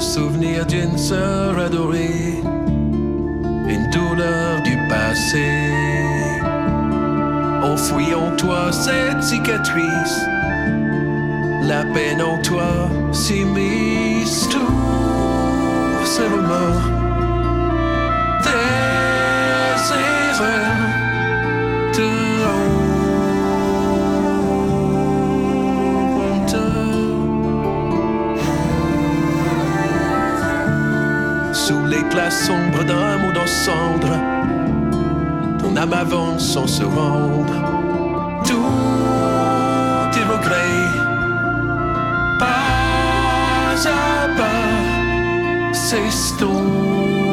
souvenir d'une sœur adorée, une douleur du passé. Enfoui en toi cette cicatrice, la peine en toi s'immisce l'éclat sombre d'un mot dans cendre, ton âme avance sans se rendre. Tous tes regrets, pas à pas, s'estompent.